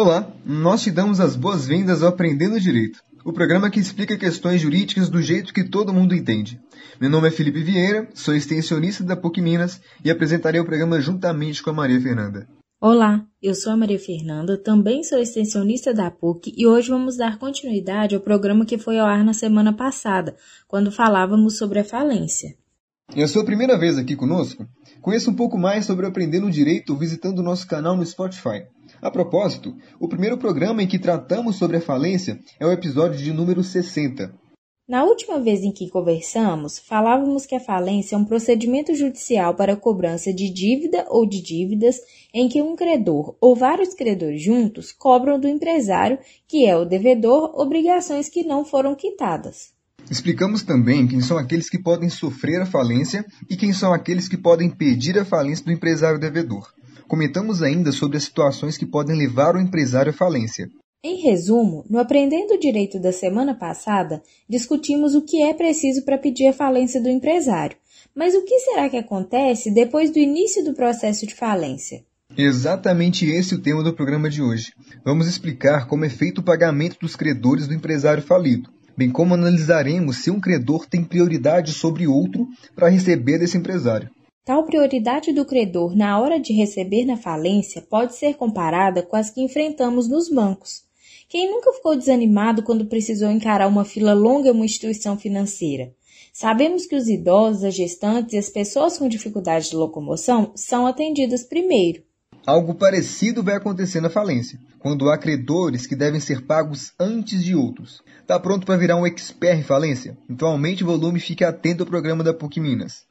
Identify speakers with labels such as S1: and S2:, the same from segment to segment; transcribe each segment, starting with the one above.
S1: Olá, nós te damos as boas-vindas ao Aprendendo Direito, o programa que explica questões jurídicas do jeito que todo mundo entende. Meu nome é Felipe Vieira, sou extensionista da PUC Minas e apresentarei o programa juntamente com a Maria Fernanda.
S2: Olá, eu sou a Maria Fernanda, também sou extensionista da PUC e hoje vamos dar continuidade ao programa que foi ao ar na semana passada, quando falávamos sobre a falência.
S1: É a sua primeira vez aqui conosco? Conheça um pouco mais sobre Aprendendo Direito visitando o nosso canal no Spotify. A propósito, o primeiro programa em que tratamos sobre a falência é o episódio de número 60.
S2: Na última vez em que conversamos, falávamos que a falência é um procedimento judicial para a cobrança de dívida ou de dívidas em que um credor ou vários credores juntos cobram do empresário, que é o devedor, obrigações que não foram quitadas.
S1: Explicamos também quem são aqueles que podem sofrer a falência e quem são aqueles que podem pedir a falência do empresário devedor. Comentamos ainda sobre as situações que podem levar o empresário à falência.
S2: Em resumo, no Aprendendo Direito da semana passada, discutimos o que é preciso para pedir a falência do empresário. Mas o que será que acontece depois do início do processo de falência?
S1: Exatamente esse é o tema do programa de hoje. Vamos explicar como é feito o pagamento dos credores do empresário falido, bem como analisaremos se um credor tem prioridade sobre outro para receber desse empresário.
S2: Tal prioridade do credor na hora de receber na falência pode ser comparada com as que enfrentamos nos bancos. Quem nunca ficou desanimado quando precisou encarar uma fila longa em uma instituição financeira? Sabemos que os idosos, as gestantes e as pessoas com dificuldade de locomoção são atendidas primeiro.
S1: Algo parecido vai acontecer na falência, quando há credores que devem ser pagos antes de outros. Está pronto para virar um expert em falência? Então aumente o volume e fique atento ao programa da PUC Minas.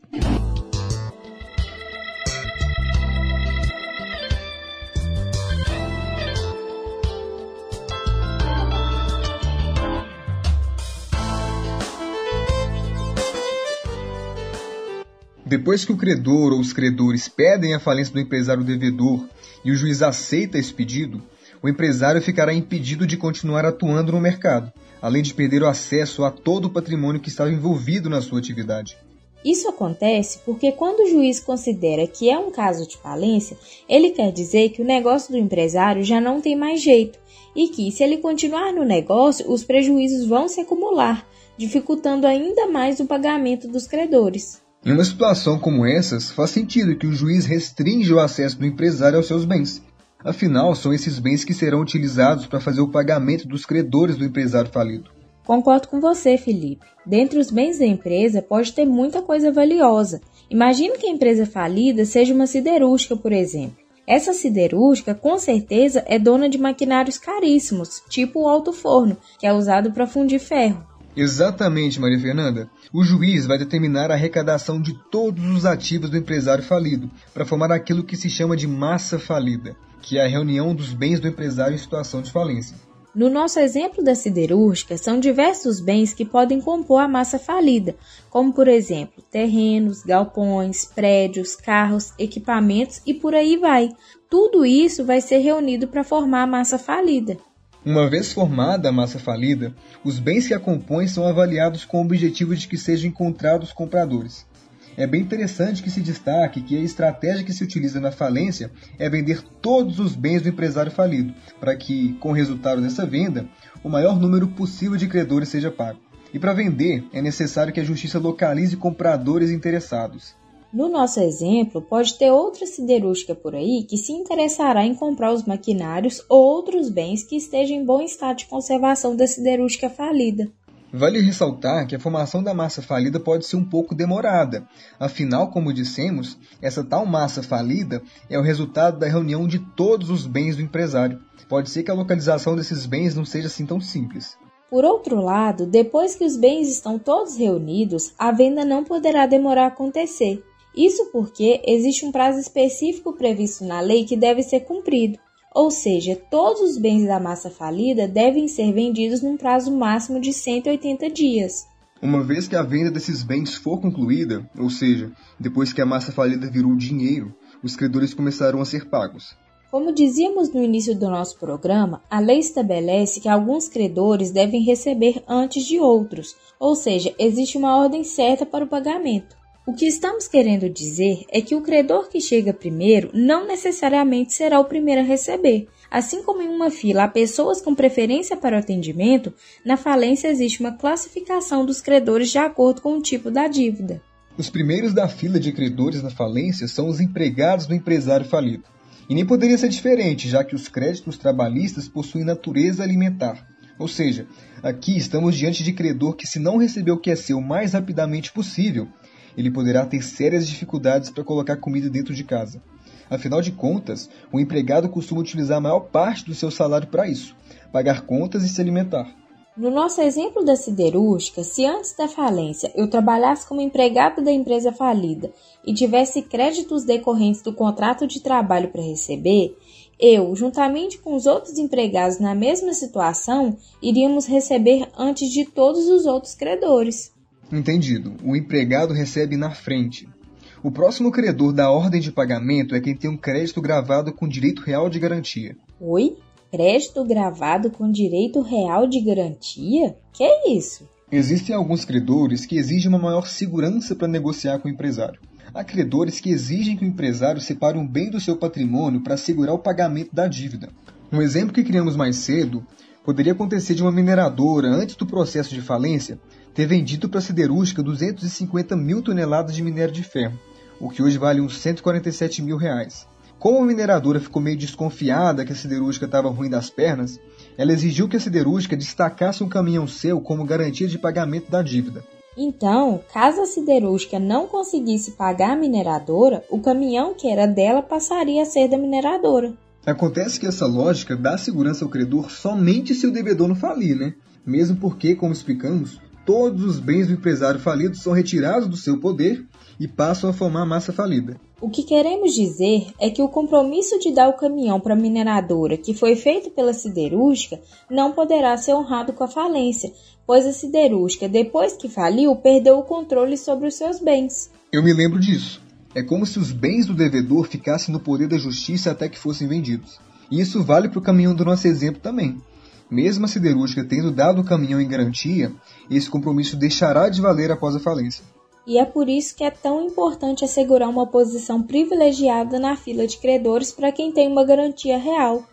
S1: Depois que o credor ou os credores pedem a falência do empresário devedor e o juiz aceita esse pedido, o empresário ficará impedido de continuar atuando no mercado, além de perder o acesso a todo o patrimônio que estava envolvido na sua atividade.
S2: Isso acontece porque quando o juiz considera que é um caso de falência, ele quer dizer que o negócio do empresário já não tem mais jeito e que, se ele continuar no negócio, os prejuízos vão se acumular, dificultando ainda mais o pagamento dos credores.
S1: Em uma situação como essas, faz sentido que o juiz restrinja o acesso do empresário aos seus bens. Afinal, são esses bens que serão utilizados para fazer o pagamento dos credores do empresário falido.
S2: Concordo com você, Felipe. Dentre os bens da empresa pode ter muita coisa valiosa. Imagine que a empresa falida seja uma siderúrgica, por exemplo. Essa siderúrgica com certeza é dona de maquinários caríssimos, tipo o alto forno, que é usado para fundir ferro.
S1: Exatamente, Maria Fernanda. O juiz vai determinar a arrecadação de todos os ativos do empresário falido, para formar aquilo que se chama de massa falida, que é a reunião dos bens do empresário em situação de falência.
S2: No nosso exemplo da siderúrgica, são diversos bens que podem compor a massa falida, como por exemplo, terrenos, galpões, prédios, carros, equipamentos e por aí vai. Tudo isso vai ser reunido para formar a massa falida.
S1: Uma vez formada a massa falida, os bens que a compõem são avaliados com o objetivo de que sejam encontrados compradores. É bem interessante que se destaque que a estratégia que se utiliza na falência é vender todos os bens do empresário falido, para que, com o resultado dessa venda, o maior número possível de credores seja pago. E para vender, é necessário que a justiça localize compradores interessados.
S2: No nosso exemplo, pode ter outra siderúrgica por aí que se interessará em comprar os maquinários ou outros bens que estejam em bom estado de conservação da siderúrgica falida.
S1: Vale ressaltar que a formação da massa falida pode ser um pouco demorada. Afinal, como dissemos, essa tal massa falida é o resultado da reunião de todos os bens do empresário. Pode ser que a localização desses bens não seja assim tão simples.
S2: Por outro lado, depois que os bens estão todos reunidos, a venda não poderá demorar a acontecer, isso porque existe um prazo específico previsto na lei que deve ser cumprido, ou seja, todos os bens da massa falida devem ser vendidos num prazo máximo de 180 dias.
S1: Uma vez que a venda desses bens for concluída, ou seja, depois que a massa falida virou dinheiro, os credores começarão a ser pagos.
S2: Como dizíamos no início do nosso programa, a lei estabelece que alguns credores devem receber antes de outros, ou seja, existe uma ordem certa para o pagamento. O que estamos querendo dizer é que o credor que chega primeiro não necessariamente será o primeiro a receber. Assim como em uma fila há pessoas com preferência para o atendimento, na falência existe uma classificação dos credores de acordo com o tipo da dívida.
S1: Os primeiros da fila de credores na falência são os empregados do empresário falido. E nem poderia ser diferente, já que os créditos trabalhistas possuem natureza alimentar. Ou seja, aqui estamos diante de credor que, se não receber o que é seu mais rapidamente possível, ele poderá ter sérias dificuldades para colocar comida dentro de casa. Afinal de contas, o empregado costuma utilizar a maior parte do seu salário para isso: pagar contas e se alimentar.
S2: No nosso exemplo da siderúrgica, se antes da falência eu trabalhasse como empregado da empresa falida e tivesse créditos decorrentes do contrato de trabalho para receber, eu, juntamente com os outros empregados na mesma situação, iríamos receber antes de todos os outros credores.
S1: Entendido. O empregado recebe na frente. O próximo credor da ordem de pagamento é quem tem um crédito gravado com direito real de garantia.
S2: Oi? Crédito gravado com direito real de garantia? Que é isso?
S1: Existem alguns credores que exigem uma maior segurança para negociar com o empresário. Há credores que exigem que o empresário separe um bem do seu patrimônio para assegurar o pagamento da dívida. Um exemplo que criamos mais cedo poderia acontecer de uma mineradora, antes do processo de falência, ter vendido para a siderúrgica 250 mil toneladas de minério de ferro, o que hoje vale uns 147 mil reais. Como a mineradora ficou meio desconfiada que a siderúrgica estava ruim das pernas, ela exigiu que a siderúrgica destacasse um caminhão seu como garantia de pagamento da dívida.
S2: Então, caso a siderúrgica não conseguisse pagar a mineradora, o caminhão que era dela passaria a ser da mineradora.
S1: Acontece que essa lógica dá segurança ao credor somente se o devedor não falir, né? Mesmo porque, como explicamos, todos os bens do empresário falido são retirados do seu poder e passam a formar massa falida.
S2: O que queremos dizer é que o compromisso de dar o caminhão para a mineradora, que foi feito pela siderúrgica, não poderá ser honrado com a falência, pois a siderúrgica, depois que faliu, perdeu o controle sobre os seus bens.
S1: Eu me lembro disso. É como se os bens do devedor ficassem no poder da justiça até que fossem vendidos. E isso vale para o caminhão do nosso exemplo também. Mesmo a siderúrgica tendo dado o caminhão em garantia, esse compromisso deixará de valer após a falência.
S2: E é por isso que é tão importante assegurar uma posição privilegiada na fila de credores para quem tem uma garantia real.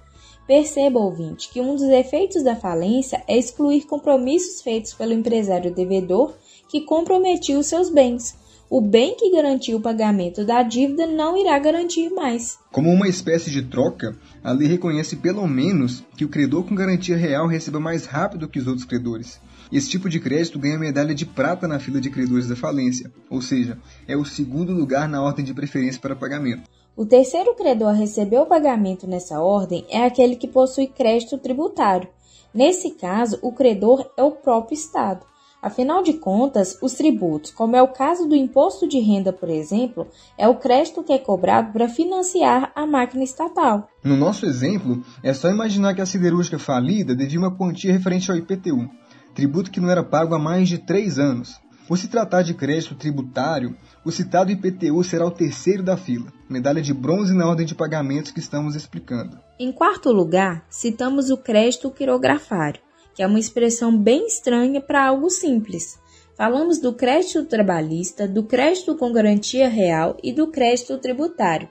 S2: Perceba, ouvinte, que um dos efeitos da falência é excluir compromissos feitos pelo empresário devedor que comprometiu seus bens, o bem que garantiu o pagamento da dívida não irá garantir mais.
S1: Como uma espécie de troca, a lei reconhece pelo menos que o credor com garantia real receba mais rápido que os outros credores. Esse tipo de crédito ganha medalha de prata na fila de credores da falência, ou seja, é o segundo lugar na ordem de preferência para pagamento.
S2: O terceiro credor a receber o pagamento nessa ordem é aquele que possui crédito tributário. Nesse caso, o credor é o próprio Estado. Afinal de contas, os tributos, como é o caso do imposto de renda, por exemplo, é o crédito que é cobrado para financiar a máquina estatal.
S1: No nosso exemplo, é só imaginar que a siderúrgica falida devia uma quantia referente ao IPTU, tributo que não era pago há mais de três anos. Por se tratar de crédito tributário, o citado IPTU será o terceiro da fila, medalha de bronze na ordem de pagamentos que estamos explicando.
S2: Em quarto lugar, citamos o crédito quirografário que é uma expressão bem estranha para algo simples. Falamos do crédito trabalhista, do crédito com garantia real e do crédito tributário.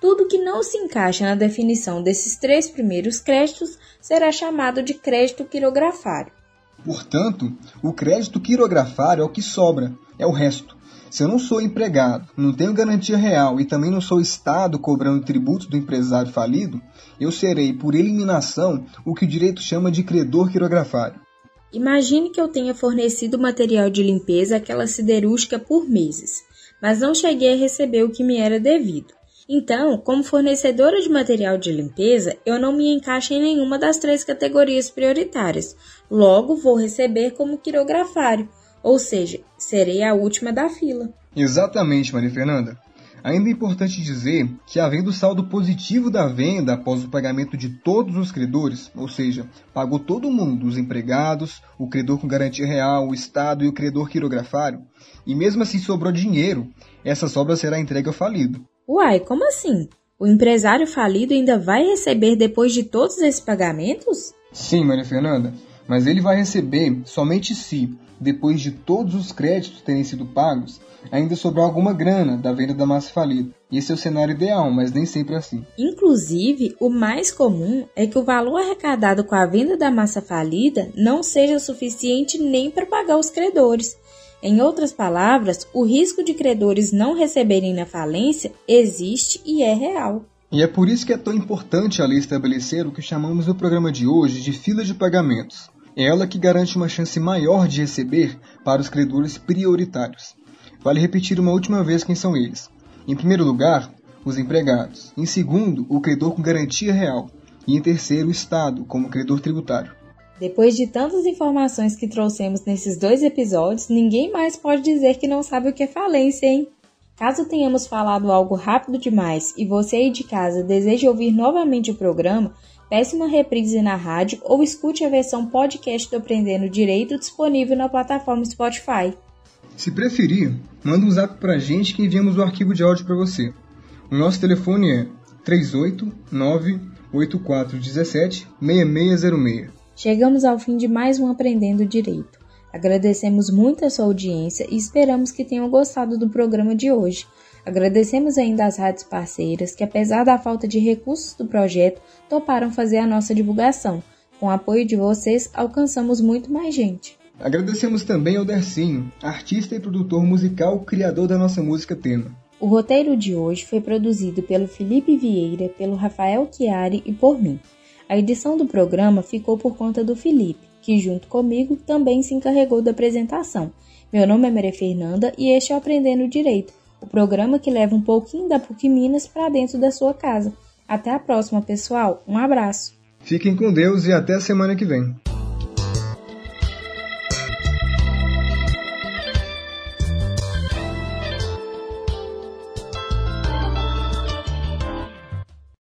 S2: Tudo que não se encaixa na definição desses três primeiros créditos será chamado de crédito quirografário.
S1: Portanto, o crédito quirografário é o que sobra, é o resto. Se eu não sou empregado, não tenho garantia real e também não sou Estado cobrando tributos do empresário falido, eu serei, por eliminação, o que o direito chama de credor quirografário.
S2: Imagine que eu tenha fornecido material de limpeza àquela siderúrgica por meses, mas não cheguei a receber o que me era devido. Então, como fornecedora de material de limpeza, eu não me encaixo em nenhuma das três categorias prioritárias. Logo, vou receber como quirografário, ou seja, serei a última da fila.
S1: Exatamente, Maria Fernanda. Ainda é importante dizer que, havendo saldo positivo da venda após o pagamento de todos os credores, ou seja, pagou todo mundo, os empregados, o credor com garantia real, o Estado e o credor quirografário, e mesmo assim sobrou dinheiro, essa sobra será entregue ao falido.
S2: Uai, como assim? O empresário falido ainda vai receber depois de todos esses pagamentos?
S1: Sim, Maria Fernanda. Mas ele vai receber somente se, depois de todos os créditos terem sido pagos, ainda sobrar alguma grana da venda da massa falida. Esse é o cenário ideal, mas nem sempre é assim.
S2: Inclusive, o mais comum é que o valor arrecadado com a venda da massa falida não seja suficiente nem para pagar os credores. Em outras palavras, o risco de credores não receberem na falência existe e é real.
S1: E é por isso que é tão importante a lei estabelecer o que chamamos no programa de hoje de fila de pagamentos. Ela que garante uma chance maior de receber para os credores prioritários. Vale repetir uma última vez quem são eles. Em primeiro lugar, os empregados. Em segundo, o credor com garantia real. E em terceiro, o Estado, como credor tributário.
S2: Depois de tantas informações que trouxemos nesses dois episódios, ninguém mais pode dizer que não sabe o que é falência, hein? Caso tenhamos falado algo rápido demais e você aí de casa deseja ouvir novamente o programa, peça uma reprise na rádio ou escute a versão podcast do Aprendendo Direito disponível na plataforma Spotify.
S1: Se preferir, manda um zap pra gente que enviamos o arquivo de áudio para você. O nosso telefone é 389 8417 6606.
S2: Chegamos ao fim de mais um Aprendendo Direito. Agradecemos muito a sua audiência e esperamos que tenham gostado do programa de hoje. Agradecemos ainda às rádios parceiras que, apesar da falta de recursos do projeto, toparam fazer a nossa divulgação. Com o apoio de vocês, alcançamos muito mais gente.
S1: Agradecemos também ao Dercinho, artista e produtor musical, criador da nossa música tema.
S2: O roteiro de hoje foi produzido pelo Felipe Vieira, pelo Rafael Chiari e por mim. A edição do programa ficou por conta do Felipe que junto comigo também se encarregou da apresentação. Meu nome é Maria Fernanda e este é o Aprendendo Direito, o programa que leva um pouquinho da PUC Minas para dentro da sua casa. Até a próxima, pessoal. Um abraço.
S1: Fiquem com Deus e até a semana que vem.